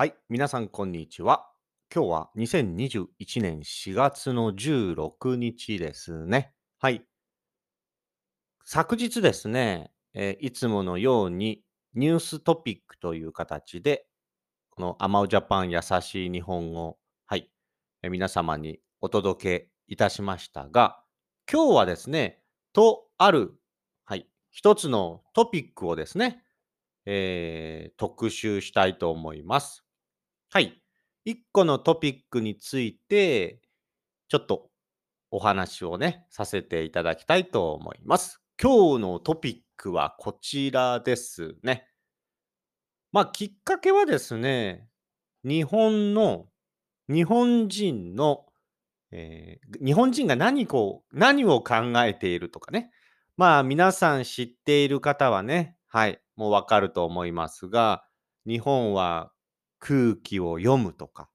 はい、皆さんこんにちは。今日は2021年4月の16日ですね。はい。昨日ですね、えーいつものようにニューストピックという形で、このアマオジャパン優しい日本語、はい、えー皆様にお届けいたしましたが、今日はですね、とある、はい、一つのトピックをですね、えー特集したいと思います。はい。一個のトピックについて、ちょっとお話をね、させていただきたいと思います。今日のトピックはこちらですね。まあ、きっかけはですね、日本の、日本人の、えー日本人が何こう何を考えているとかね。まあ、皆さん知っている方はね、はい、もうわかると思いますが、日本は空気を読むとか、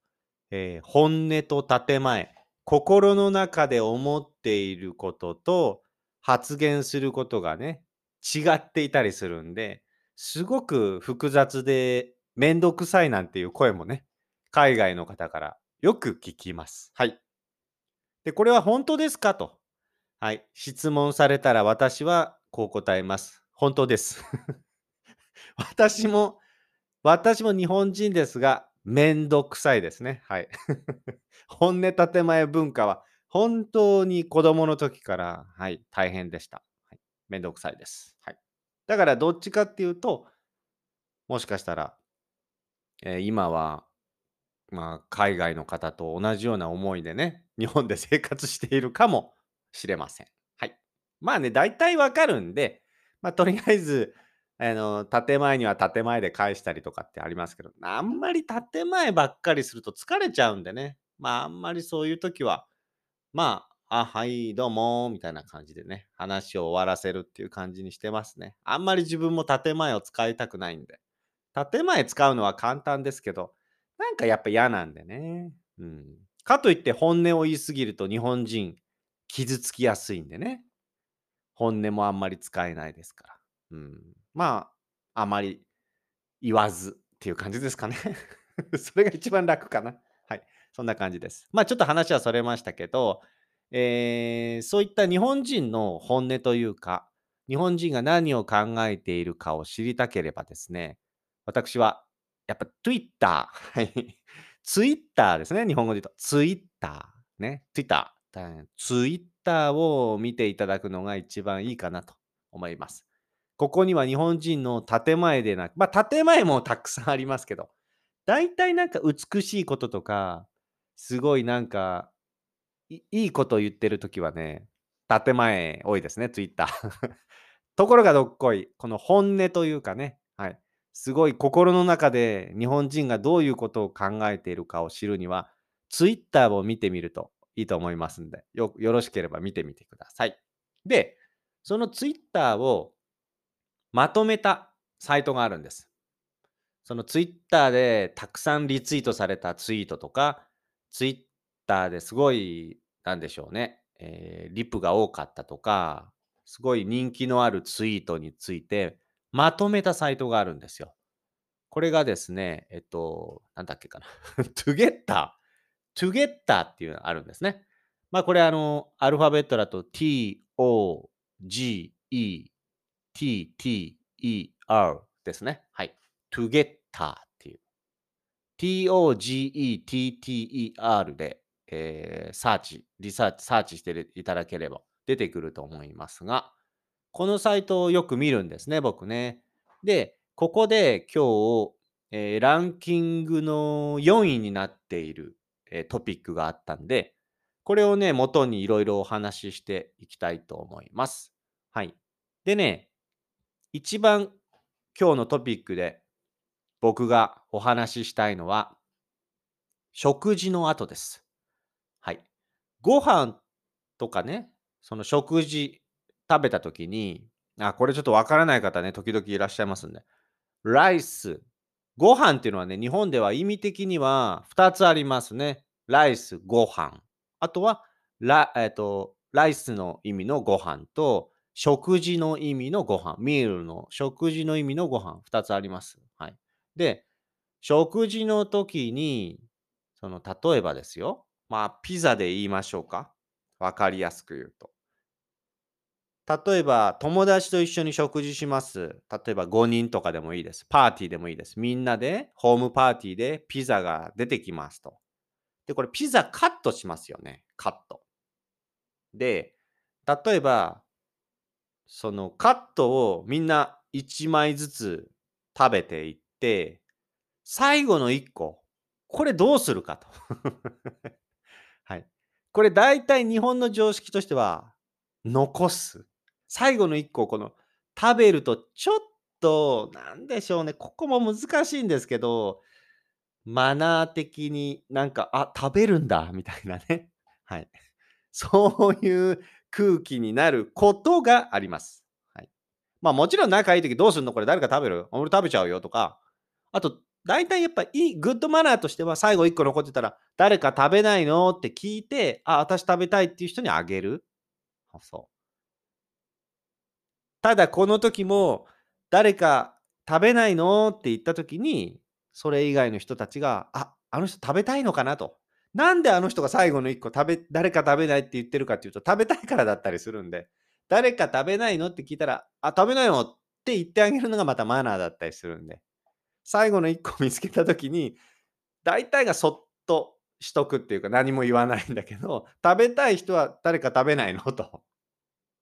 えー本音と建前、心の中で思っていることと発言することがね、違っていたりするんで、すごく複雑でめんどくさいなんていう声もね、海外の方からよく聞きます。はい。で、これは本当ですかと。はい。質問されたら私はこう答えます。本当です。私も、私も日本人ですが、めんどくさいですね。はい。本音建前文化は本当に子供の時から、はい、大変でした。はい、めんどくさいです。はい。だからどっちかっていうと、もしかしたら、えー今は、まあ、海外の方と同じような思いでね、日本で生活しているかもしれません。はい。まあね、大体わかるんで、まあ、とりあえず、あの、建前には建前で返したりとかってありますけど、あんまり建前ばっかりすると疲れちゃうんでね、まあ、あんまりそういう時は、まあ、あ、はい、どうも、みたいな感じでね、話を終わらせるっていう感じにしてますね。あんまり自分も建前を使いたくないんで。建前使うのは簡単ですけど、なんかやっぱ嫌なんでね。うん。かといって本音を言いすぎると日本人傷つきやすいんでね。本音もあんまり使えないですから。うん。まあ、あまり言わずっていう感じですかね。それが一番楽かな。はい。そんな感じです。まあちょっと話はそれましたけど、えーそういった日本人の本音というか、日本人が何を考えているかを知りたければですね、私はやっぱ Twitter、はい。Twitter ですね。日本語で言うと。Twitter。ね。Twitter。Twitter を見ていただくのが一番いいかなと思います。ここには日本人の建前でなく、まあ建前もたくさんありますけど、大体なんか美しいこととか、すごいなんか、いいことを言ってるときはね、建前多いですね、Twitter。ところがどっこい、この本音というかね、はい。すごい心の中で日本人がどういうことを考えているかを知るには、Twitter を見てみるといいと思いますんで、よよろしければ見てみてください。で、その Twitter をまとめたサイトがあるんです。その Twitter でたくさんリツイートされたツイートとか、Twitter ですごい、なんでしょうね、えーリプが多かったとか、すごい人気のあるツイートについて、まとめたサイトがあるんですよ。これがですね、えっと、なんだっけかな。Together。Together っていうのがあるんですね。まあこれあの、アルファベットだと T, O, G, E, T, T, E, R ですね。はい。Togetter っていう。T-O-G-E-T-T-E-R で、えーサーチ、リサーチ、サーチしていただければ出てくると思いますが、このサイトをよく見るんですね、僕ね。で、ここで今日、えーランキングの4位になっている、えートピックがあったんで、これをね、元にいろいろお話ししていきたいと思います。はい。でね、一番今日のトピックで僕がお話ししたいのは、食事の後です。はい。ご飯とかね、その食事食べた時に、あ、これちょっとわからない方ね、時々いらっしゃいますんで。ライス。ご飯っていうのはね、日本では意味的には2つありますね。ライス、ご飯。あとは、ラ,、えっとライスの意味のご飯と、食事の意味のご飯。ミールの食事の意味のご飯。2つあります。はい。で、食事の時に、その、例えばですよ、まあ、ピザで言いましょうか。わかりやすく言うと。例えば、友達と一緒に食事します。例えば5人とかでもいいです。パーティーでもいいです。みんなで、ホームパーティーでピザが出てきますと。で、これピザカットしますよね。カット。で、例えば、そのカットをみんな1枚ずつ食べていって、最後の1個、これどうするかと。はい。これ大体日本の常識としては、残す。最後の1個この食べるとちょっと、なんでしょうね、ここも難しいんですけど、マナー的になんか、あ、食べるんだみたいなね。はい。そういう空気になることがあります。はい。まあもちろん仲いい時どうすんの？これ誰か食べる俺食べちゃうよとか。あと、大体やっぱいい、グッドマナーとしては最後1個残ってたら、誰か食べないの？って聞いて、あ、私食べたいっていう人にあげる。そう。ただこの時も、誰か食べないの？って言った時に、それ以外の人たちが、あ、あの人食べたいのかなと。なんであの人が最後の1個食べ、誰か食べないって言ってるかっていうと、食べたいからだったりするんで、誰か食べないのって聞いたら、あ、食べないよって言ってあげるのがまたマナーだったりするんで、最後の1個見つけた時に、大体がそっとしとくっていうか何も言わないんだけど、食べたい人は誰か食べないの？と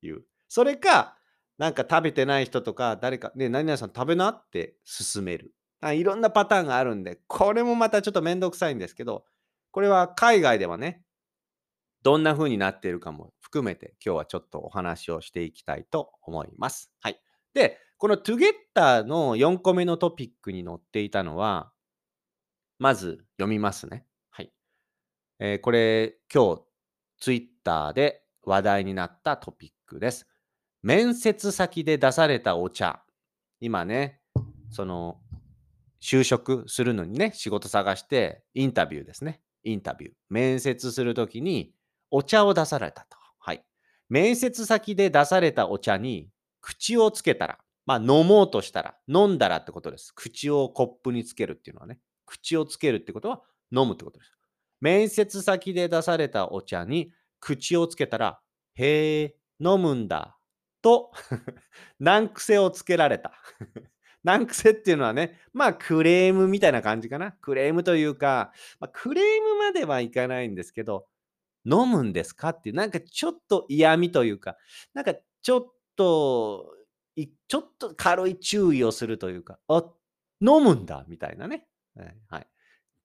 いう。それか、なんか食べてない人とか、誰か、ね、何々さん食べな？って勧める。いろんなパターンがあるんで、これもまたちょっとめんどくさいんですけど、これは海外ではね、どんな風になっているかも含めて、今日はちょっとお話をしていきたいと思います。はい。で、この Together の4個目のトピックに載っていたのは、まず読みますね。はい。えーこれ、今日、Twitter で話題になったトピックです。面接先で出されたお茶。今ね、その、就職するのにね、仕事探して、インタビューですね。インタビュー。面接するときに、お茶を出されたと。はい。面接先で出されたお茶に、口をつけたら、まあ、飲もうとしたら、飲んだらってことです。口をコップにつけるっていうのはね。口をつけるってことは、飲むってことです。面接先で出されたお茶に、口をつけたら、へえ、飲むんだ。と、難癖をつけられた。難癖っていうのはね、まあクレームみたいな感じかな。クレームというか、まあ、クレームまではいかないんですけど、飲むんですかっていう、なんかちょっと嫌味というか、なんかちょっと、ちょっと軽い注意をするというか、あ、飲むんだみたいなね。はいはい。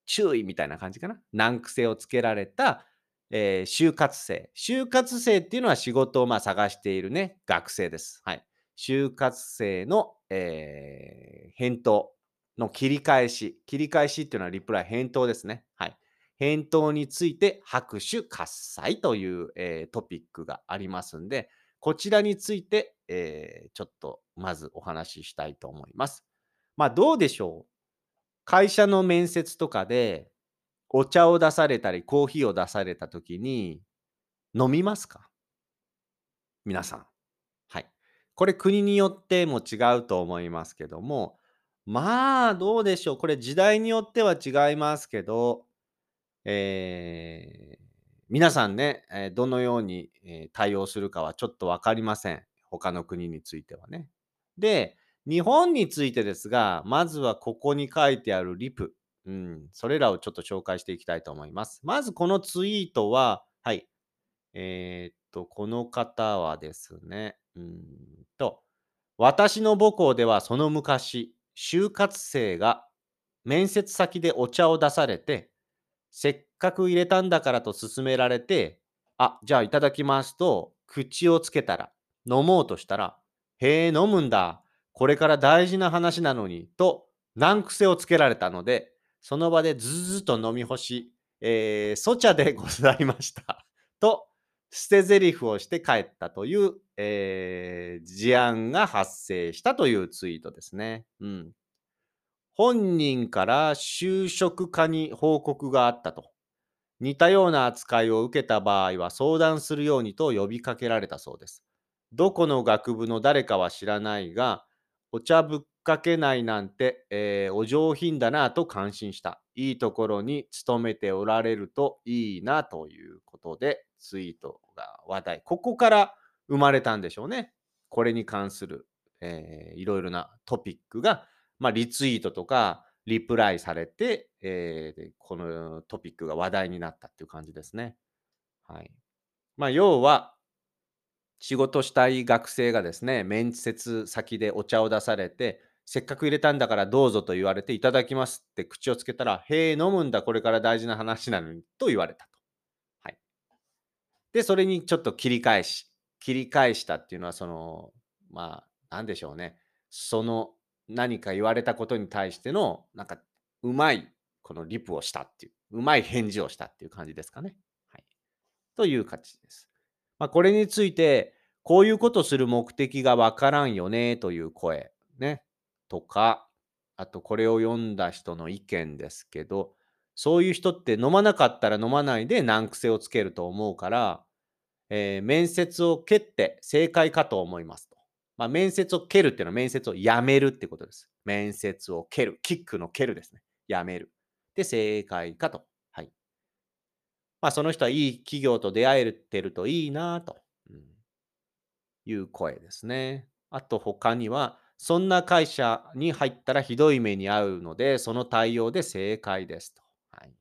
注意みたいな感じかな。難癖をつけられた、えー就活生。就活生っていうのは仕事をまあ探しているね、学生です。はい。就活生の、えー返答の切り返し。切り返しっていうのはリプライ、返答ですね。はい。返答について拍手喝采という、えートピックがありますんで、こちらについて、えーちょっとまずお話ししたいと思います。まあどうでしょう？会社の面接とかでお茶を出されたりコーヒーを出された時に飲みますか？皆さん。これ国によっても違うと思いますけども、まあどうでしょう。これ時代によっては違いますけど、えー皆さんね、どのように、対応するかはちょっと分かりません。他の国についてはね。で、日本についてですが、まずはここに書いてあるリプ。うん、それらをちょっと紹介していきたいと思います。まずこのツイートは、はい。えーっと、この方はですね、うんと、私の母校ではその昔、就活生が面接先でお茶を出されて、せっかく入れたんだからと勧められて、あ、じゃあいただきますと、口をつけたら、飲もうとしたら、へえ、飲むんだ。これから大事な話なのに、と難癖をつけられたので、その場でずずずと飲み干し、えー、そ茶でございました。と、捨て台詞をして帰ったという、えー事案が発生したというツイートですね。うん。本人から就職課に報告があったと。似たような扱いを受けた場合は相談するようにと呼びかけられたそうです。どこの学部の誰かは知らないが、お茶ブッかけないなんて、えーお上品だなと感心した。いいところに勤めておられるといいなということで、ツイートが話題。ここから生まれたんでしょうね。これに関する、えーいろいろなトピックが、まあ、リツイートとか、リプライされて、えーこのトピックが話題になったっていう感じですね。はい。まあ、要は、仕事したい学生がですね、面接先でお茶を出されて、せっかく入れたんだからどうぞと言われていただきますって口をつけたら、へえ、飲むんだ、これから大事な話なのにと言われたと。で、それにちょっと切り返し、切り返したっていうのは、その、まあ、なんでしょうね。その何か言われたことに対しての、なんか、うまい、このリプをしたっていう、うまい返事をしたっていう感じですかね。はい。という感じです。まあ、これについて、こういうことする目的がわからんよねという声、ね。とか、あとこれを読んだ人の意見ですけど、そういう人って飲まなかったら飲まないで難癖をつけると思うから、えー面接を蹴って正解かと思いますと。まあ、面接を蹴るっていうのは面接をやめるってことです。面接を蹴る。キックの蹴るですね。やめる。で、正解かと。はい。まあ、その人はいい企業と出会えてるといいなと、うんいう声ですね。あと他には、そんな会社に入ったらひどい目に遭うので、その対応で正解ですと。はい、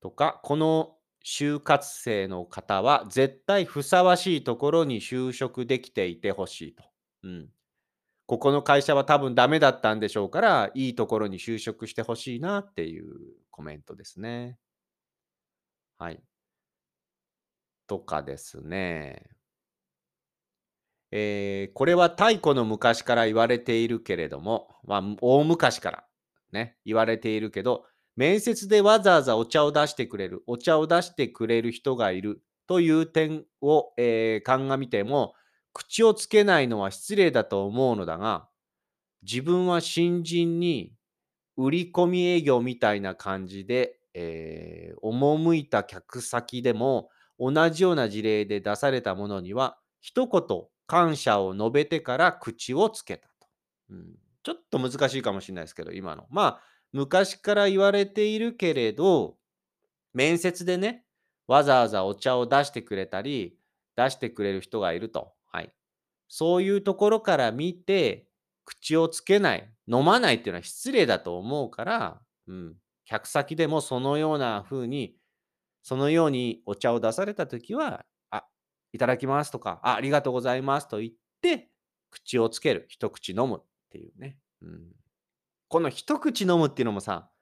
とか、この就活生の方は絶対ふさわしいところに就職できていてほしいと。うん。ここの会社は多分ダメだったんでしょうから、いいところに就職してほしいなっていうコメントですね。はい。とかですね。えーこれは太古の昔から言われているけれども、まあ、大昔からね、言われているけど、面接でわざわざお茶を出してくれる、お茶を出してくれる人がいるという点を、えー鑑みても、口をつけないのは失礼だと思うのだが、自分は新人に売り込み営業みたいな感じで、えー赴いた客先でも同じような事例で出されたものには一言感謝を述べてから口をつけたと、うん。ちょっと難しいかもしれないですけど、今の。まあ、昔から言われているけれど、面接でね、わざわざお茶を出してくれたり、出してくれる人がいると。はい。そういうところから見て、口をつけない、飲まないっていうのは失礼だと思うから、うん、客先でもそのような風に、そのようにお茶を出されたときは、あ、いただきますとか、あありがとうございますと言って、口をつける、一口飲むっていうね。うん、この一口飲むっていうのもさ、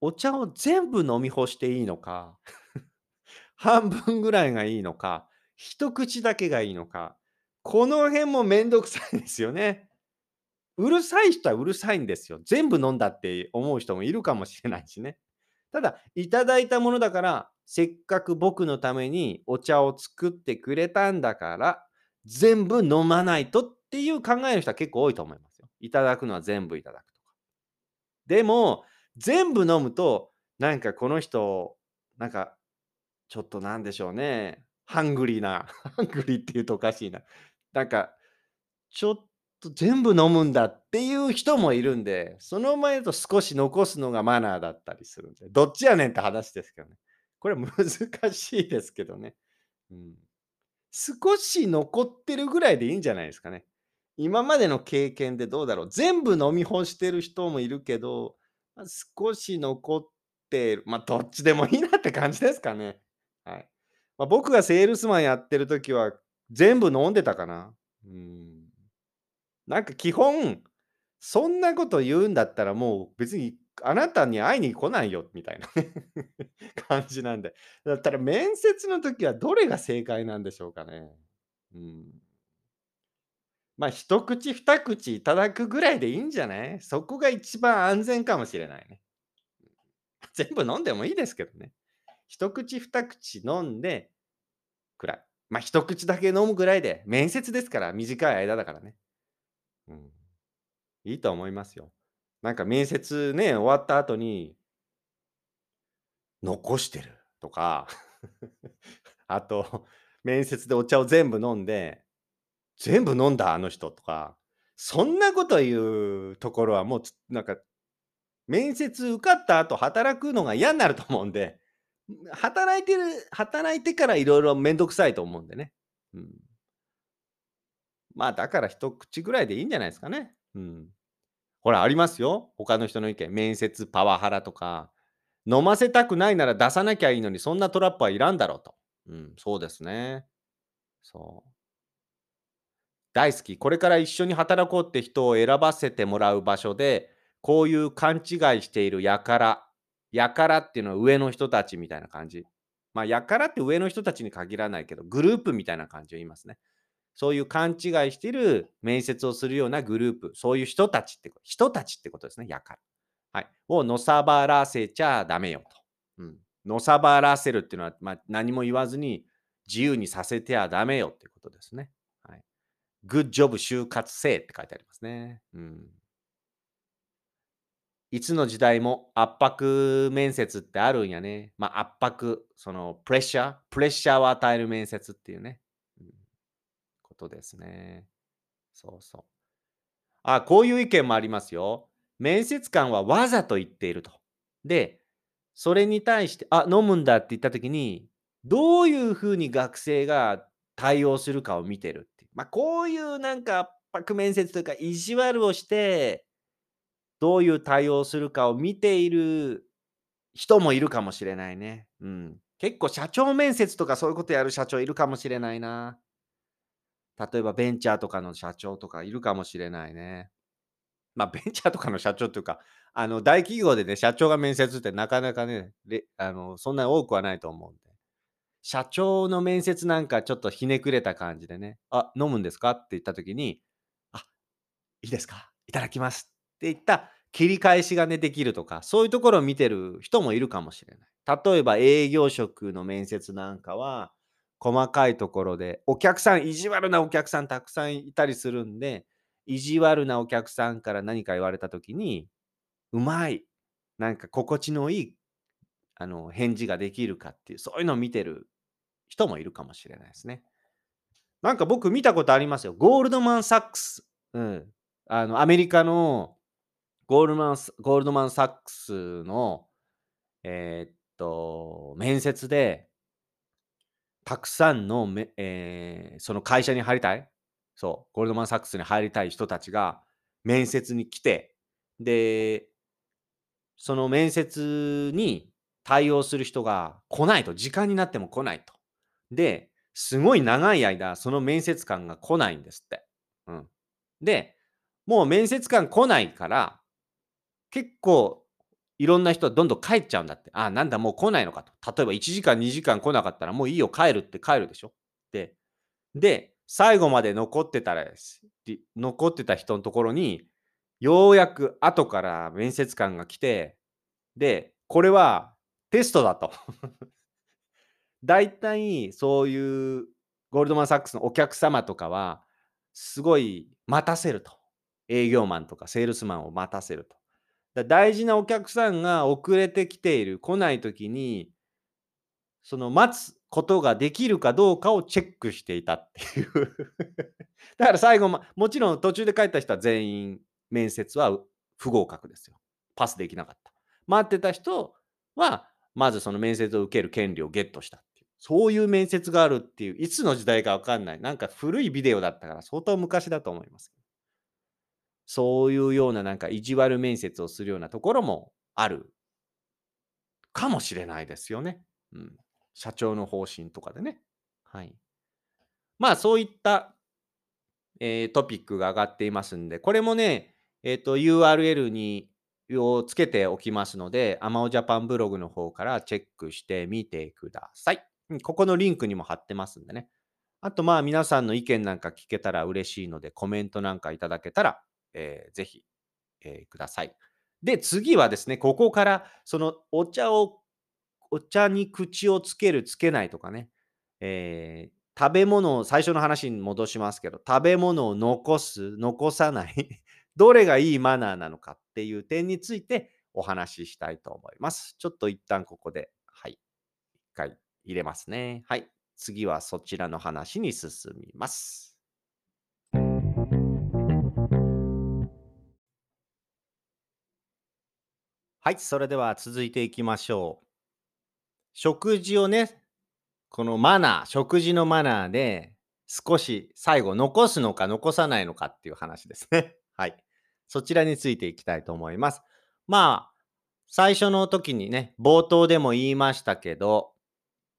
お茶を全部飲み干していいのか、半分ぐらいがいいのか、一口だけがいいのか、この辺もめんどくさいですよね。うるさい人はうるさいんですよ。全部飲んだって思う人もいるかもしれないしね。ただ、いただいたものだから、せっかく僕のためにお茶を作ってくれたんだから、全部飲まないとっていう考えの人は結構多いと思いますよ。いただくのは全部いただくと。でも、全部飲むと、なんかこの人、なんか、ちょっとなんでしょうね。ハングリーな、ハングリーって言うとおかしいな。なんか、ちょっと全部飲むんだっていう人もいるんで、その前と少し残すのがマナーだったりするんで、どっちやねんって話ですけどね。これ難しいですけどね。うん、少し残ってるぐらいでいいんじゃないですかね。今までの経験でどうだろう？全部飲み干してる人もいるけど、まあ少し残ってる。まあ、どっちでもいいなって感じですかね。はい。まあ、僕がセールスマンやってる時は全部飲んでたかな。うん。なんか基本、そんなこと言うんだったらもう別にあなたに会いに来ないよみたいな 感じなんで。だったら面接の時はどれが正解なんでしょうかね。うん。まあ一口二口いただくぐらいでいいんじゃない？そこが一番安全かもしれないね。全部飲んでもいいですけどね。一口二口飲んでくらい。まあ一口だけ飲むぐらいで、面接ですから短い間だからね。うん。いいと思いますよ。なんか面接ね、終わった後に、残してるとか、あと、面接でお茶を全部飲んで、全部飲んだあの人とか、そんなこと言うところはもうつなんか、面接受かった後働くのが嫌になると思うんで、働いてる働いてからいろいろめんどくさいと思うんでね。うん。まあ、だから一口ぐらいでいいんじゃないですかね。うん。ほら、ありますよ。他の人の意見。面接パワハラとか。飲ませたくないなら出さなきゃいいのに、そんなトラップはいらんだろうと。うん、そうですね。そう。大好き。これから一緒に働こうって人を選ばせてもらう場所で、こういう勘違いしているやから、やからっていうのは上の人たちみたいな感じ。まあ、やからって上の人たちに限らないけど、グループみたいな感じを言いますね。そういう勘違いしている面接をするようなグループ、そういう人たちってこと、人たちってことですね、やから。はい。をのさばらせちゃダメよと。うん。のさばらせるっていうのは、まあ、何も言わずに自由にさせてはダメよっていうことですね。グッジョブ就活生って書いてありますね。うん。いつの時代も圧迫面接ってあるんやね。まあ圧迫、そのプレッシャー、プレッシャーを与える面接っていうね。うん、ことですね。そうそう。あ、こういう意見もありますよ。面接官はわざと言っていると。で、それに対して、あ、飲むんだって言ったときに、どういうふうに学生が対応するかを見てる。まあ、こういうなんか圧迫面接というか、意地悪をして、どういう対応するかを見ている人もいるかもしれないね。うん。結構社長面接とかそういうことやる社長いるかもしれないな。例えばベンチャーとかの社長とかいるかもしれないね。まあ、ベンチャーとかの社長というか、あの、大企業でね、社長が面接ってなかなかね、あのそんなに多くはないと思うんで。社長の面接なんかちょっとひねくれた感じでね、あ、飲むんですか？って言った時に、あ、いいですか？いただきますって言った切り返しがね、できるとか、そういうところを見てる人もいるかもしれない。例えば営業職の面接なんかは、細かいところで、お客さん、意地悪なお客さんたくさんいたりするんで、意地悪なお客さんから何か言われた時に、うまい、なんか心地のいいあの返事ができるかっていう、そういうのを見てる人もいるかもしれないですね。なんか僕見たことありますよ。ゴールドマン・サックス。うん。あの、アメリカのゴールマンゴールドマン・サックスの、えー、っと、面接で、たくさんのめ、えー、その会社に入りたい、そう、ゴールドマン・サックスに入りたい人たちが面接に来て、で、その面接に対応する人が来ないと、時間になっても来ないと。で、すごい長い間、その面接官が来ないんですって。うん。で、もう面接官来ないから、結構いろんな人はどんどん帰っちゃうんだって。あ、なんだ、もう来ないのかと。例えば1時間、2時間来なかったらもういいよ、帰るって帰るでしょ。で、で、最後まで残ってたらです。残ってた人のところに、ようやく後から面接官が来て、で、これはテストだと。大体そういうゴールドマン・サックスのお客様とかは、すごい待たせると。営業マンとかセールスマンを待たせると。だ大事なお客さんが遅れてきている、来ない時に、その待つことができるかどうかをチェックしていたっていう だから最後、ま、もちろん途中で帰った人は全員面接は不合格ですよ。パスできなかった。待ってた人は、まずその面接を受ける権利をゲットした。そういう面接があるっていう、いつの時代かわかんない。なんか古いビデオだったから相当昔だと思います。そういうようななんか意地悪面接をするようなところもあるかもしれないですよね。うん。社長の方針とかでね。はい。まあそういった、えー、トピックが上がっていますんで、これもね、えっ、ー、と URL にをつけておきますので、アマオジャパンブログの方からチェックしてみてください。ここのリンクにも貼ってますんでね。あと、まあ、皆さんの意見なんか聞けたら嬉しいので、コメントなんかいただけたら、えー、ぜひ、えー、ください。で、次はですね、ここから、そのお茶を、お茶に口をつける、つけないとかね、えー、食べ物を、最初の話に戻しますけど、食べ物を残す、残さない どれがいいマナーなのかっていう点についてお話ししたいと思います。ちょっと一旦ここで、はい、一回入れますね。はい。次はそちらの話に進みます。はい、それでは続いていきましょう。食事をね、このマナー、食事のマナーで少し最後残すのか残さないのかっていう話ですね。はい。そちらについていきたいと思います。まあ、最初の時にね、冒頭でも言いましたけど、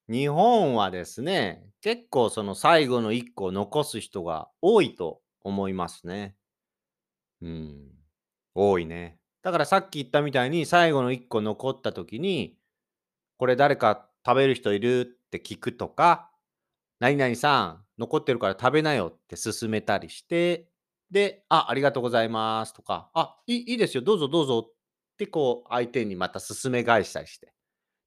日本はですね、結構その最後の1個を残す人が多いと思いますね。うん。多いね。だからさっき言ったみたいに最後の1個残った時に、これ誰か食べる人いるって聞くとか、何々さん残ってるから食べなよって勧めたりして、で、あ、ありがとうございますとか、あ、いいいいですよ、どうぞどうぞってこう相手にまた勧め返したりして。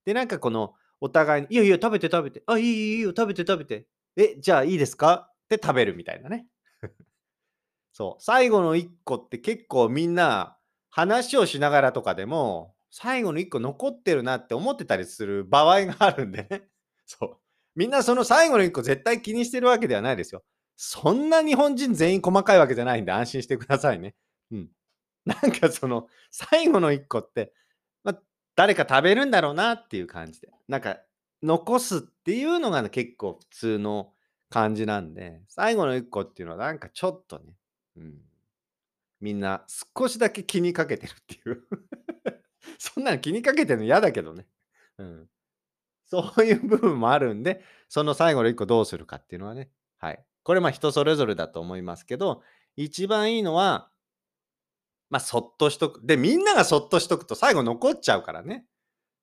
で、なんかこのお互いに、いやいや、食べて食べて、あ、いいいいいいよ、食べて食べて。え、じゃあいいですか？って食べるみたいなね。そう、最後の1個って結構みんな話をしながらとかでも、最後の1個残ってるなって思ってたりする場合があるんでね。そう。みんなその最後の1個絶対気にしてるわけではないですよ。そんな日本人全員細かいわけじゃないんで安心してくださいね。うん。なんかその最後の1個って、誰か食べるんだろうなっていう感じで。なんか残すっていうのがね、結構普通の感じなんで、最後の1個っていうのはなんかちょっとね、うん。みんな少しだけ気にかけてるっていう。そんなの気にかけてるの嫌だけどね。うん。そういう部分もあるんで、その最後の1個どうするかっていうのはね、はい。これまあ、人それぞれだと思いますけど、一番いいのはまあ、そっとしとく。で、みんながそっとしとくと最後残っちゃうからね。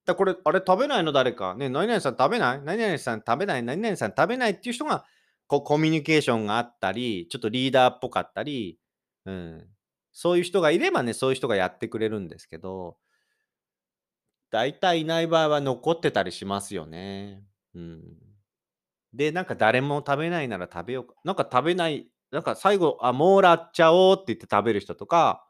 だ、これ、あれ食べないの誰か？ね、何々さん食べない？何々さん食べない？何々さん食べないっていう人が、こうコミュニケーションがあったり、ちょっとリーダーっぽかったり、うん。そういう人がいればね、そういう人がやってくれるんですけど大体いない場合は残ってたりしますよね。うん。で、なんか誰も食べないなら食べようかなんか食べないなんか最後、あ、もらっちゃおうって言って食べる人とか、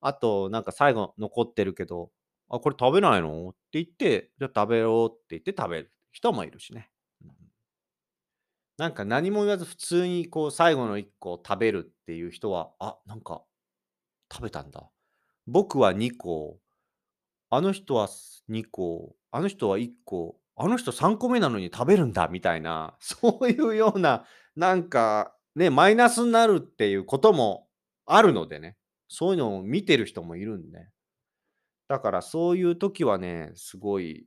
あとなんか最後残ってるけど、あ、これ食べないの？って言って、じゃあ食べようって言って食べる人もいるしね。なんか何も言わず普通にこう最後の1個を食べるっていう人は、あ、なんか食べたんだ。僕は2個、あの人は2個、あの人は1個、あの人3個目なのに食べるんだみたいな、そういうような、なんか、ね、マイナスになるっていうこともあるのでね、そういうのを見てる人もいるんで。だからそういう時はね、すごい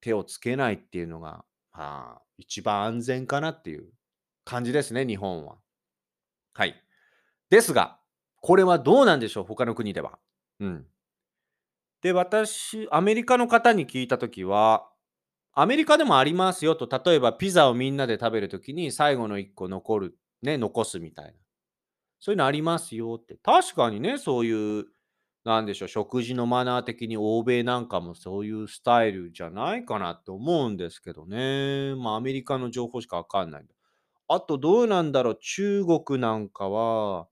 手をつけないっていうのが、まあ、一番安全かなっていう感じですね、日本は。はい。ですが、これはどうなんでしょう、他の国では。うん。で、私、アメリカの方に聞いた時は、アメリカでもありますよと、例えばピザをみんなで食べる時に最後の1個残る、ね、残すみたいな。そういうのありますよって。確かにね、そういう、なんでしょう、食事のマナー的に欧米なんかもそういうスタイルじゃないかなって思うんですけどね。まあ、アメリカの情報しかわかんない。あとどうなんだろう、中国なんかは、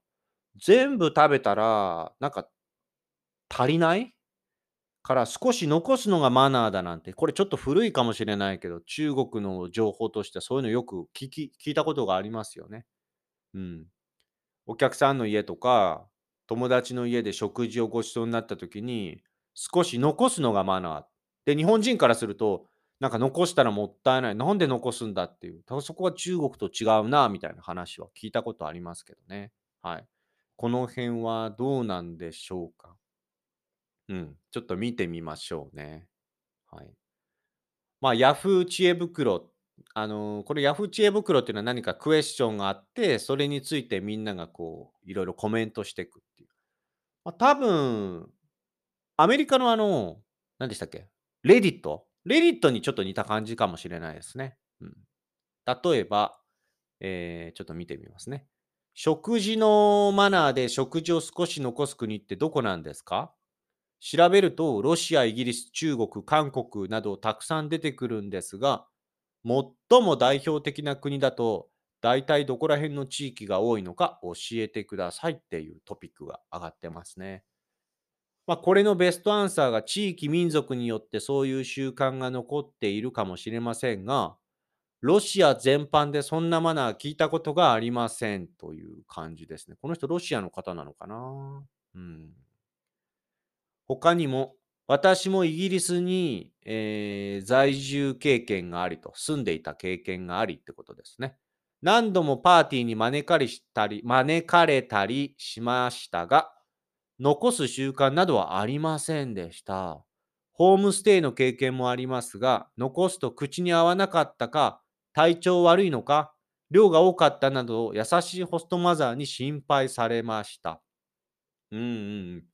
全部食べたら、なんか足りないから少し残すのがマナーだなんて、これちょっと古いかもしれないけど、中国の情報としてはそういうのよく聞き聞いたことがありますよね。うん。お客さんの家とか、友達の家で食事をご馳走になった時に、少し残すのがマナー。で、日本人からすると、なんか残したらもったいない。なんで残すんだっていう。そこは中国と違うな、みたいな話は聞いたことありますけどね。はい。この辺はどうなんでしょうか。うん、ちょっと見てみましょうね。はい。まあ、ヤフー知恵袋、あの、これヤフー知恵袋っていうのは何かクエスチョンがあって、それについてみんながこう、いろいろコメントしていくっていう。まあ、多分、アメリカのあの、何でしたっけ？レディット？レディットにちょっと似た感じかもしれないですね。うん。例えば、えー、ちょっと見てみますね。食事のマナーで食事を少し残す国ってどこなんですか？調べると、ロシア、イギリス、中国、韓国などたくさん出てくるんですが、最も代表的な国だと、大体どこら辺の地域が多いのか教えてくださいっていうトピックが上がってますね。まあ、これのベストアンサーが地域民族によってそういう習慣が残っているかもしれませんが、ロシア全般でそんなマナー聞いたことがありませんという感じですね。この人ロシアの方なのかな？うん。他にも、私もイギリスに、えー在住経験がありと、住んでいた経験がありってことですね。何度もパーティーに招かれたり、招かれたりしましたが、残す習慣などはありませんでした。ホームステイの経験もありますが、残すと口に合わなかったか、体調悪いのか、量が多かったなど、優しいホストマザーに心配されました。うんうん。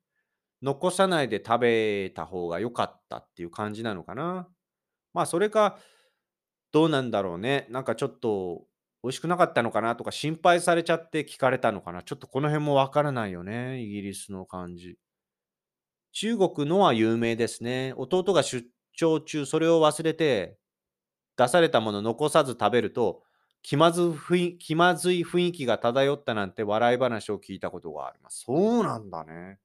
残さないで食べた方が良かったっていう感じなのかな。まあ、それか、どうなんだろうね。なんかちょっと美味しくなかったのかなとか心配されちゃって聞かれたのかな。ちょっとこの辺もわからないよね。イギリスの感じ。中国のは有名ですね。弟が出張中、それを忘れて、出されたもの残さず食べると、気まず気まずい雰囲気が漂ったなんて笑い話を聞いたことがあります。そうなんだね。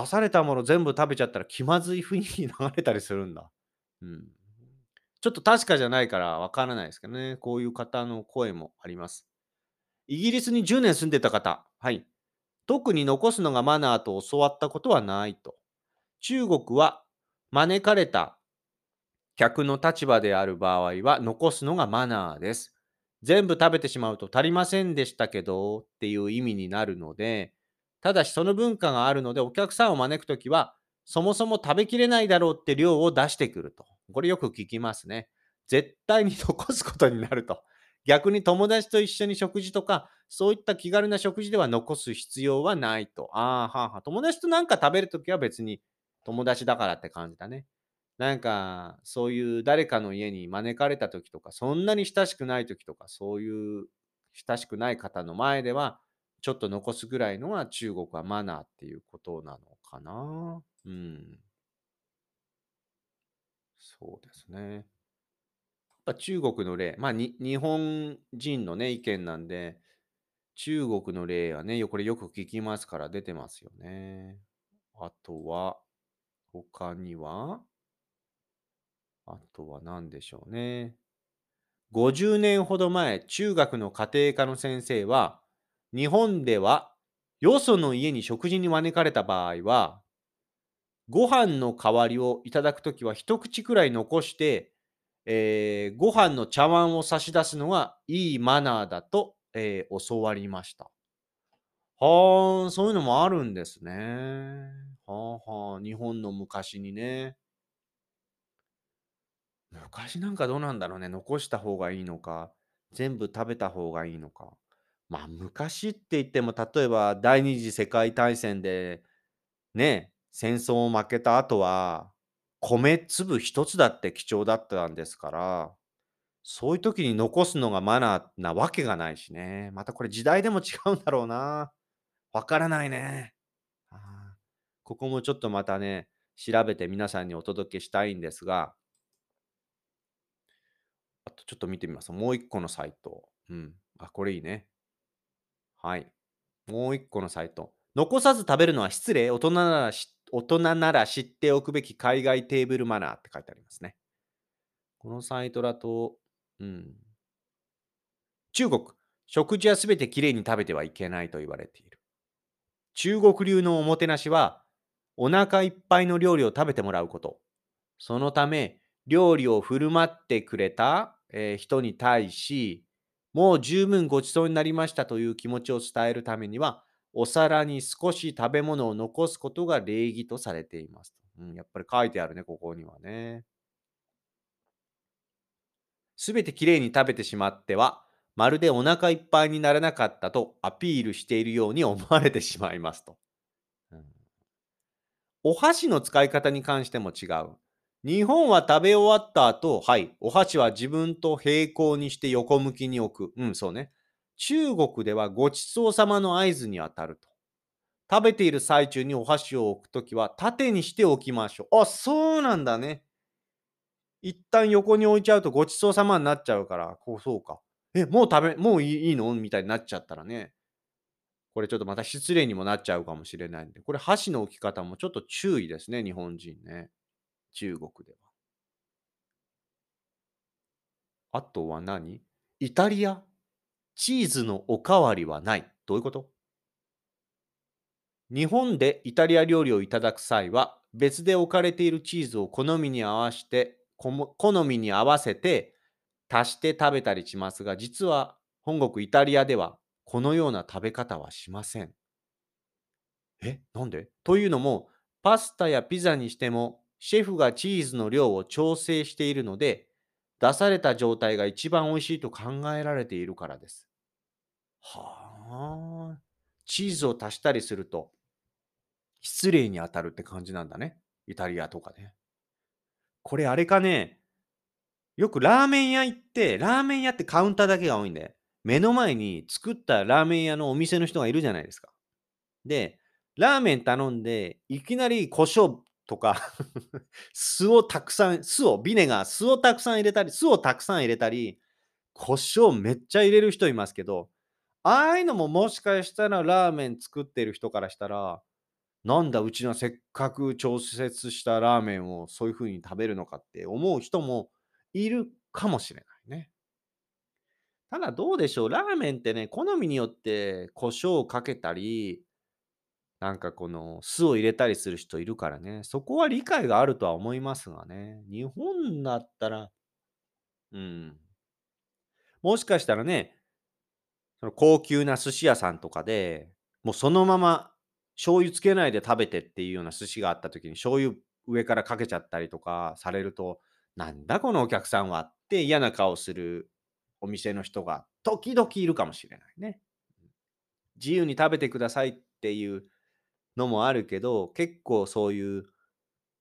出されたもの全部食べちゃったら気まずい雰囲気に流れたりするんだ。うん。ちょっと確かじゃないからわからないですけどね。こういう方の声もあります。イギリスに10年住んでた方。はい。特に残すのがマナーと教わったことはないと。中国は招かれた客の立場である場合は残すのがマナーです。全部食べてしまうと足りませんでしたけどっていう意味になるので、ただしその文化があるのでお客さんを招くときはそもそも食べきれないだろうって量を出してくると。これよく聞きますね。絶対に残すことになると。逆に友達と一緒に食事とか、そういった気軽な食事では残す必要はないと。ああ、はあはあ。友達となんか食べるときは別に友達だからって感じだね。なんか、そういう誰かの家に招かれたときとか、そんなに親しくないときとか、そういう親しくない方の前では、ちょっと残すぐらいのが中国はマナーっていうことなのかな？うん。そうですね。やっぱ中国の例、まあに日本人のね、意見なんで、中国の例はね、これよく聞きますから出てますよね。あとは、他には、あとは何でしょうね。50年ほど前、中学の家庭科の先生は、日本ではよその家に食事に招かれた場合は、ご飯の代わりをいただくときは一口くらい残して、えーご飯の茶碗を差し出すのがいいマナーだと、えー教わりました。はあ、そういうのもあるんですね。はあはあ、日本の昔にね。昔なんかどうなんだろうね。残した方がいいのか、全部食べた方がいいのか。まあ昔って言っても、例えば第二次世界大戦で、ね、戦争を負けた後は、米粒一つだって貴重だったんですから、そういう時に残すのがマナーなわけがないしね。またこれ時代でも違うんだろうな。わからないね。ここもちょっとまたね、調べて皆さんにお届けしたいんですが、あとちょっと見てみます。もう一個のサイト。うん。あ、これいいね。はい。もう一個のサイト。残さず食べるのは失礼大人ならし大人なら知っておくべき海外テーブルマナーって書いてありますね。このサイトだと、うん。中国、食事はすべてきれいに食べてはいけないと言われている。中国流のおもてなしは、お腹いっぱいの料理を食べてもらうこと。そのため、料理を振る舞ってくれた、えー人に対し、もう十分ごちそうになりましたという気持ちを伝えるためには、お皿に少し食べ物を残すことが礼儀とされています。うん、やっぱり書いてあるね、ここにはね。すべてきれいに食べてしまっては、まるでお腹いっぱいにならなかったとアピールしているように思われてしまいますと。うんお箸の使い方に関しても違う。日本は食べ終わった後、はい、お箸は自分と平行にして横向きに置く。うん、そうね。中国ではごちそうさまの合図に当たると。食べている最中にお箸を置くときは縦にしておきましょう。あ、そうなんだね。一旦横に置いちゃうとごちそうさまになっちゃうから、こうそうか。え、もう食べ、もういいの？みたいになっちゃったらね。これちょっとまた失礼にもなっちゃうかもしれないんで、これ箸の置き方もちょっと注意ですね、日本人ね。中国では。あとは何？イタリア？チーズのおかわりはない。どういうこと？日本でイタリア料理をいただく際は、別で置かれているチーズを好みに合わせて、好みに合わせて足して食べたりしますが、実は本国イタリアではこのような食べ方はしません。え、なんで？というのも、パスタやピザにしても、シェフがチーズの量を調整しているので、出された状態が一番美味しいと考えられているからです。はあ。チーズを足したりすると、失礼に当たるって感じなんだね。イタリアとかね。これあれかね、よくラーメン屋行って、ラーメン屋ってカウンターだけが多いんで、目の前に作ったラーメン屋のお店の人がいるじゃないですか。で、ラーメン頼んで、いきなり胡椒とか 酢をたくさん、酢を、ビネガー、酢をたくさん入れたり、酢をたくさん入れたり、胡椒めっちゃ入れる人いますけど、ああいうのももしかしたらラーメン作ってる人からしたら、なんだうちのせっかく調節したラーメンをそういう風に食べるのかって思う人もいるかもしれないね。ただどうでしょう、ラーメンってね、好みによって胡椒をかけたり、なんかこの酢を入れたりする人いるからね、そこは理解があるとは思いますがね。日本だったら、うん。もしかしたらね、その高級な寿司屋さんとかで、もうそのまま醤油つけないで食べてっていうような寿司があった時に醤油上からかけちゃったりとかされると、なんだこのお客さんはって嫌な顔するお店の人が時々いるかもしれないね。自由に食べてくださいっていうのもあるけど、結構そういう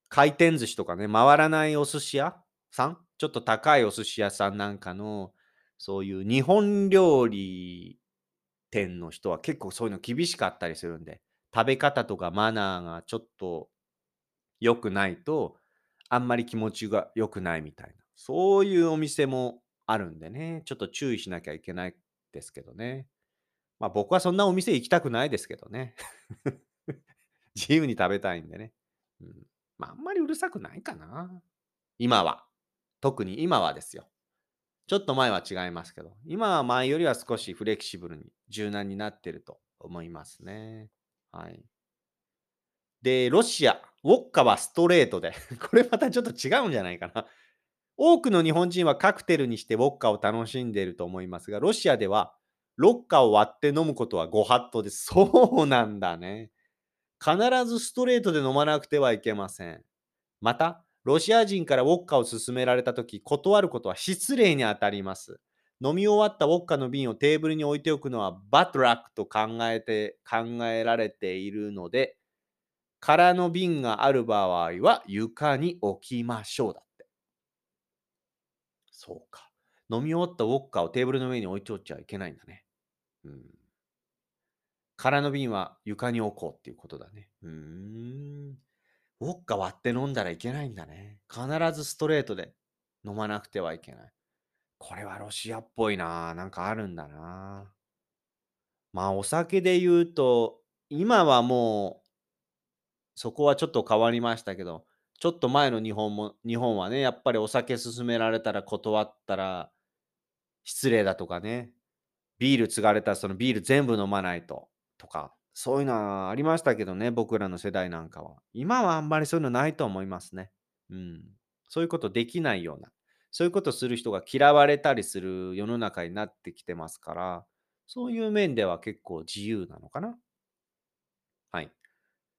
回転寿司とかね、回らないお寿司屋さん、ちょっと高いお寿司屋さんなんかの、そういう日本料理店の人は結構そういうの厳しかったりするんで、食べ方とかマナーがちょっと良くないと、あんまり気持ちが良くないみたいな、そういうお店もあるんでね、ちょっと注意しなきゃいけないですけどね。まあ僕はそんなお店行きたくないですけどね。自由に食べたいんでね。うん、まああんまりうるさくないかな。今は。特に今はですよ。ちょっと前は違いますけど、今は前よりは少しフレキシブルに柔軟になってると思いますね。はい。で、ロシア、ウォッカはストレートで、これまたちょっと違うんじゃないかな。多くの日本人はカクテルにしてウォッカを楽しんでいると思いますが、ロシアではロッカを割って飲むことはご法度です。そうなんだね。必ずストレートで飲まなくてはいけません。また、ロシア人からウォッカを勧められたとき、断ることは失礼にあたります。飲み終わったウォッカの瓶をテーブルに置いておくのはバッドラックと考えて、考えられているので、空の瓶がある場合は床に置きましょうだって。そうか。飲み終わったウォッカをテーブルの上に置いておっちゃいけないんだね。うん。空の瓶は床に置こうっていうことだね。うーん。ウォッカ割って飲んだらいけないんだね。必ずストレートで飲まなくてはいけない。これはロシアっぽいな。なんかあるんだな。まあお酒で言うと、今はもう、そこはちょっと変わりましたけど、ちょっと前の日本も、日本はね、やっぱりお酒勧められたら断ったら失礼だとかね、ビール継がれたらそのビール全部飲まないととか、そういうのはありましたけどね、僕らの世代なんかは。今はあんまりそういうのないと思いますね。うん。そういうことできないような、そういうことする人が嫌われたりする世の中になってきてますから、そういう面では結構自由なのかな。はい。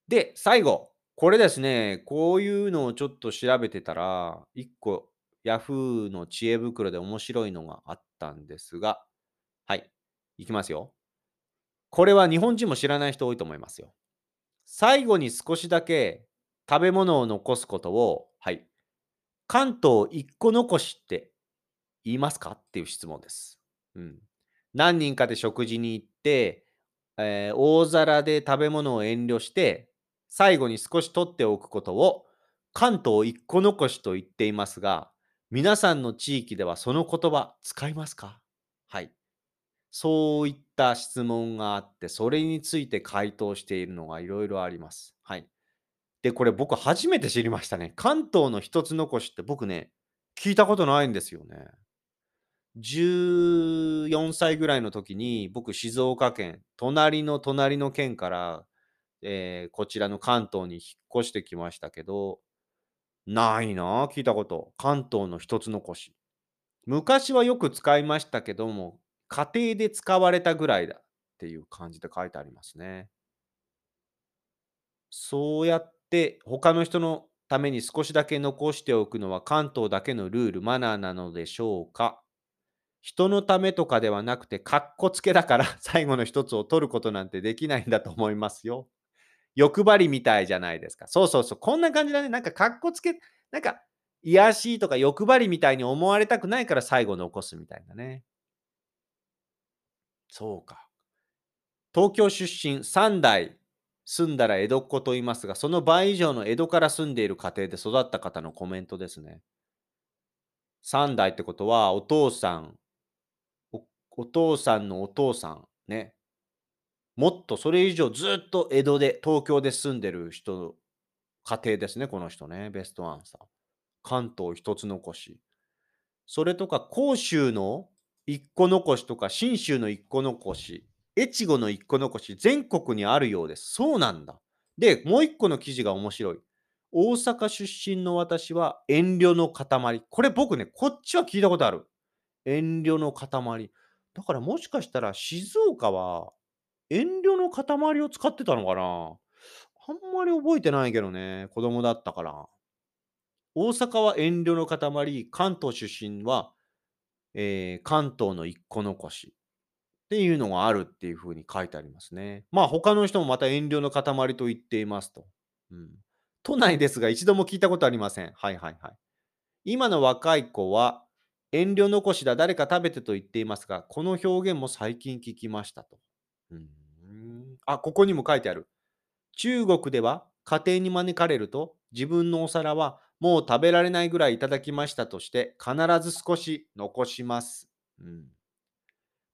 で、最後。これですね、こういうのをちょっと調べてたら、一個 Yahoo の知恵袋で面白いのがあったんですが、はい。いきますよ。これは日本人も知らない人多いと思いますよ。最後に少しだけ食べ物を残すことを、はい。関東一個残しって言いますかっていう質問です。うん。何人かで食事に行って、えー大皿で食べ物を遠慮して、最後に少し取っておくことを関東一個残しと言っていますが、皆さんの地域ではその言葉使いますか？そういった質問があって、それについて回答しているのがいろいろあります。はい。で、これ僕初めて知りましたね。関東の一つ残しって僕ね、聞いたことないんですよね。14歳ぐらいの時に僕静岡県、隣の隣の県からえーこちらの関東に引っ越してきましたけど、ないな聞いたこと。関東の一つ残し。昔はよく使いましたけども、家庭で使われたぐらいだっていう感じで書いてありますね。そうやって他の人のために少しだけ残しておくのは関東だけのルール、マナーなのでしょうか人のためとかではなくて、かっこつけだから 最後の一つを取ることなんてできないんだと思いますよ。欲張りみたいじゃないですか。そうそうそう。こんな感じだね。なんかかっこつけ、なんか、癒やしいとか欲張りみたいに思われたくないから最後残すみたいなね。そうか。東京出身3代住んだら江戸っ子と言いますが、その倍以上の江戸から住んでいる家庭で育った方のコメントですね。3代ってことは、お父さん、おお父さんのお父さん、ね。もっとそれ以上ずっと江戸で、東京で住んでる人、家庭ですね、この人ね。ベストアンサー。関東一つ残し。それとか、甲州の一個残しとか、信州の一個残し、越後の一個残し、全国にあるようです。そうなんだ。で、もう一個の記事が面白い。大阪出身の私は遠慮の塊。これ僕ね、こっちは聞いたことある。遠慮の塊。だからもしかしたら静岡は遠慮の塊を使ってたのかなあんまり覚えてないけどね。子供だったから。大阪は遠慮の塊、関東出身は、えー関東の一個残しっていうのがあるっていうふうに書いてありますね。まあ他の人もまた遠慮の塊と言っていますと。うん、都内ですが一度も聞いたことありません。はいはいはい。今の若い子は遠慮残しだ誰か食べてと言っていますが、この表現も最近聞きましたと。うんあ、ここにも書いてある。中国では家庭に招かれると自分のお皿はもう食べられないぐらいいただきましたとして必ず少し残します。うん、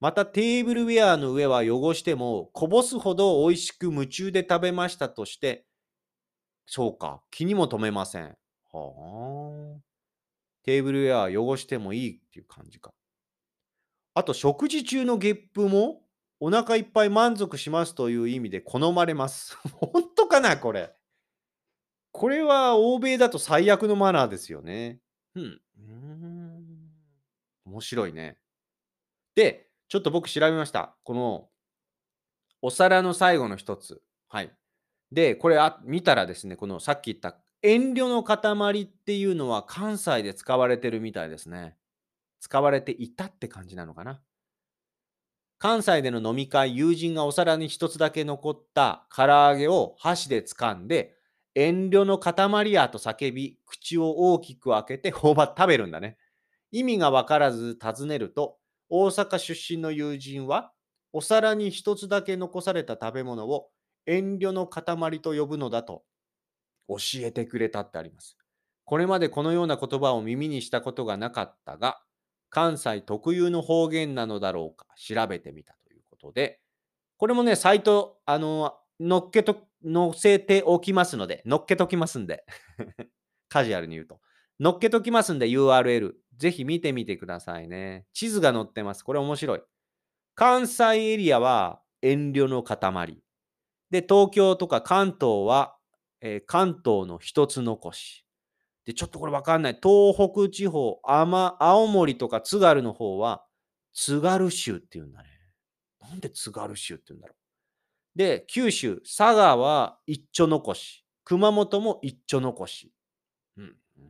またテーブルウェアの上は汚してもこぼすほど美味しく夢中で食べましたとしてそうか気にも留めません。はあ。テーブルウェア汚してもいいっていう感じか。あと食事中のゲップもお腹いっぱい満足しますという意味で好まれます。本当かなこれ。これは欧米だと最悪のマナーですよね。うん。うーん面白いね。で、ちょっと僕調べました。このお皿の最後の一つ。はい。で、これあ見たらですね、このさっき言った遠慮の塊っていうのは関西で使われてるみたいですね。使われていたって感じなのかな。関西での飲み会、友人がお皿に一つだけ残った唐揚げを箸で掴んで、遠慮の塊やと叫び、口を大きく開けて頬張食べるんだね。意味がわからず尋ねると、大阪出身の友人は、お皿に一つだけ残された食べ物を遠慮の塊と呼ぶのだと教えてくれたってあります。これまでこのような言葉を耳にしたことがなかったが、関西特有の方言なのだろうか調べてみたということで、これもね、サイト、あの、乗っけと、載せておきますので、乗っけときますんで、カジュアルに言うと。乗っけときますんで URL、ぜひ見てみてくださいね。地図が載ってます。これ面白い。関西エリアは遠慮の塊。で、東京とか関東は、えー関東の一つ残し。で、ちょっとこれわかんない。東北地方、青森とか津軽の方は、津軽州っていうんだね。なんで津軽州って言うんだろう。で、九州、佐賀は一丁残し。熊本も一丁残し。うん。う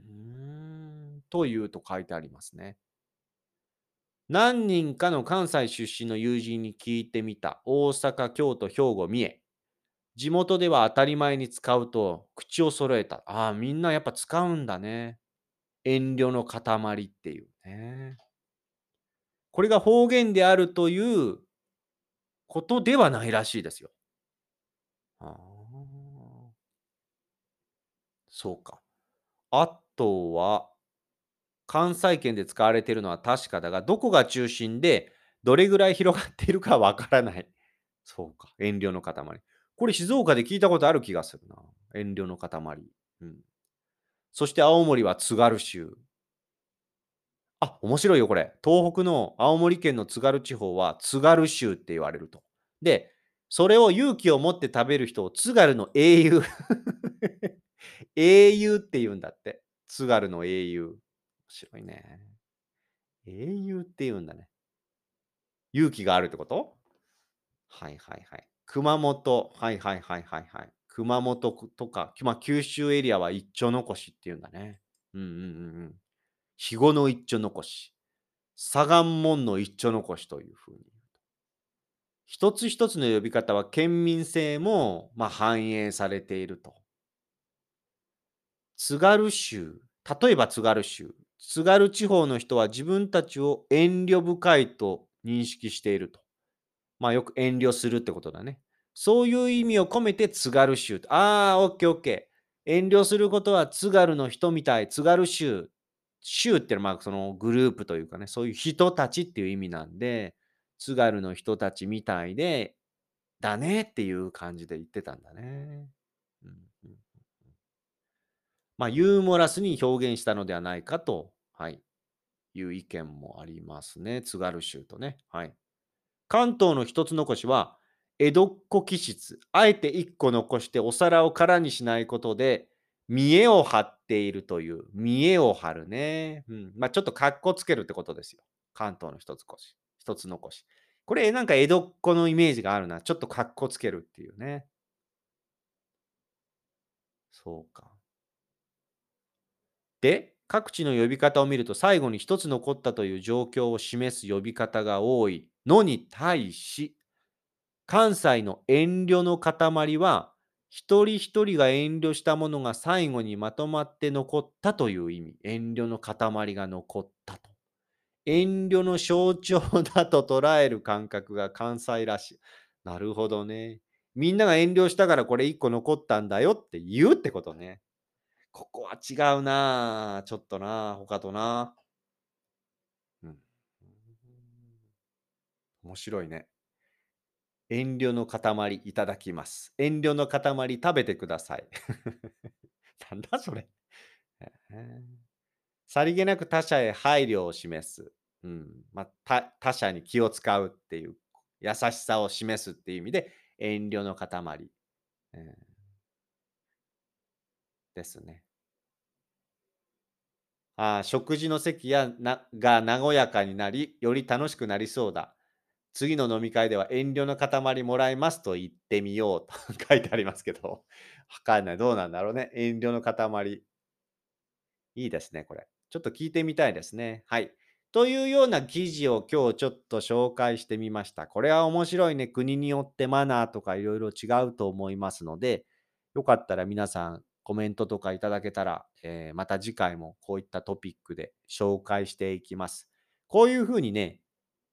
んというと書いてありますね。何人かの関西出身の友人に聞いてみた。大阪、京都、兵庫、三重。地元では当たり前に使うと口を揃えた。ああ、みんなやっぱ使うんだね。遠慮の塊っていうね。これが方言であるということではないらしいですよ。ああ。そうか。あとは、関西圏で使われているのは確かだが、どこが中心でどれぐらい広がっているかわからない。そうか。遠慮の塊。これ静岡で聞いたことある気がするな。遠慮の塊。うん。そして青森は津軽州。あ、面白いよ、これ。東北の青森県の津軽地方は津軽州って言われると。で、それを勇気を持って食べる人を津軽の英雄 英雄って言うんだって。津軽の英雄。面白いね。英雄って言うんだね。勇気があるってこと？はいはいはい。熊本、はいはいはいはいはい。熊本とか、まあ、九州エリアは一丁残しって言うんだね。うんうんうんうん。肥後の一丁残し。左岸門の一丁残しというふうに。一つ一つの呼び方は県民性も、まあ、反映されていると。津軽州、例えば津軽州、津軽地方の人は自分たちを遠慮深いと認識していると。まあよく遠慮するってことだね。そういう意味を込めて津軽州。ああ、オッケーオッケー。遠慮することは津軽の人みたい。津軽州。州っていうのはまあそのグループというかね、そういう人たちっていう意味なんで、津軽の人たちみたいで、だねっていう感じで言ってたんだね。まあ、ユーモラスに表現したのではないかと、はい、いう意見もありますね。津軽州とね。はい。関東の一つ残しは、江戸っ子気質。あえて一個残してお皿を空にしないことで、見栄を張っているという、見栄を張るね。うん。まあ、ちょっと格好つけるってことですよ。関東の一つ残し。一つ残し。これなんか江戸っ子のイメージがあるな。ちょっと格好つけるっていうね。そうか。で、各地の呼び方を見ると最後に一つ残ったという状況を示す呼び方が多いのに対し、関西の遠慮の塊は、一人一人が遠慮したものが最後にまとまって残ったという意味。遠慮の塊が残ったと。遠慮の象徴だと捉える感覚が関西らしい。なるほどね。みんなが遠慮したからこれ一個残ったんだよって言うってことね。ここは違うなちょっとな他となうん。面白いね。遠慮の塊いただきます。遠慮の塊食べてください。なんだそれ。さりげなく他者へ配慮を示す。うん。まあ、他者に気を使うっていう、優しさを示すっていう意味で、遠慮の塊。えー、ですね。あ食事の席やなが和やかになり、より楽しくなりそうだ。次の飲み会では遠慮の塊もらいますと言ってみようと 書いてありますけど、わかんない。どうなんだろうね。遠慮の塊。いいですね、これ。ちょっと聞いてみたいですね。はい。というような記事を今日ちょっと紹介してみました。これは面白いね。国によってマナーとかいろいろ違うと思いますので、よかったら皆さんコメントとかいただけたら、えー、また次回もこういったトピックで紹介していきます。こういうふうにね、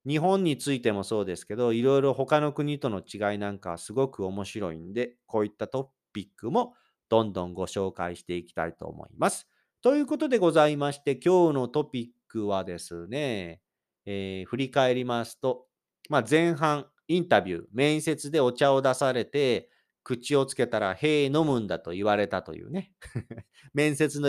日本についてもそうですけど、いろいろ他の国との違いなんかすごく面白いんで、こういったトピックもどんどんご紹介していきたいと思います。ということでございまして、今日のトピックはですね、えー、振り返りますと、まあ、前半、インタビュー、面接でお茶を出されて、口をつけたら、へえ、飲むんだと言われたというね。面接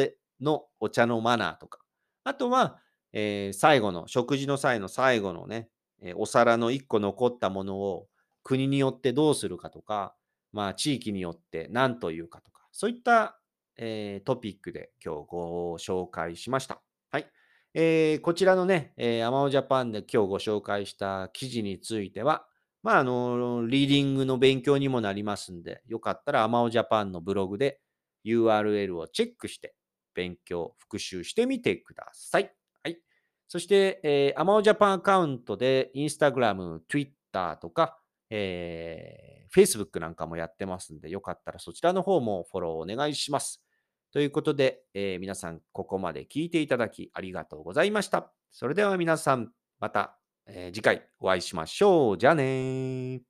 のお茶のマナーとか。あとは、えー、最後の、食事の際の最後のね、えー、お皿の1個残ったものを国によってどうするかとか、まあ、地域によって何というかとか、そういった、えー、トピックで今日ご紹介しました。はい。えー、こちらのね、えー、アマオジャパンで今日ご紹介した記事については、まあ、あの、リーディングの勉強にもなりますんで、よかったらアマオジャパンのブログで URL をチェックして、勉強、復習してみてください。そして、えー、アマオジャパンアカウントで、インスタグラム、ツイッターとか、えー、Facebook なんかもやってますんで、よかったらそちらの方もフォローお願いします。ということで、えー、皆さん、ここまで聞いていただきありがとうございました。それでは皆さん、また、えー、次回お会いしましょう。じゃあね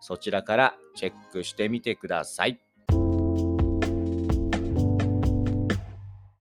そちらからチェックしてみてください。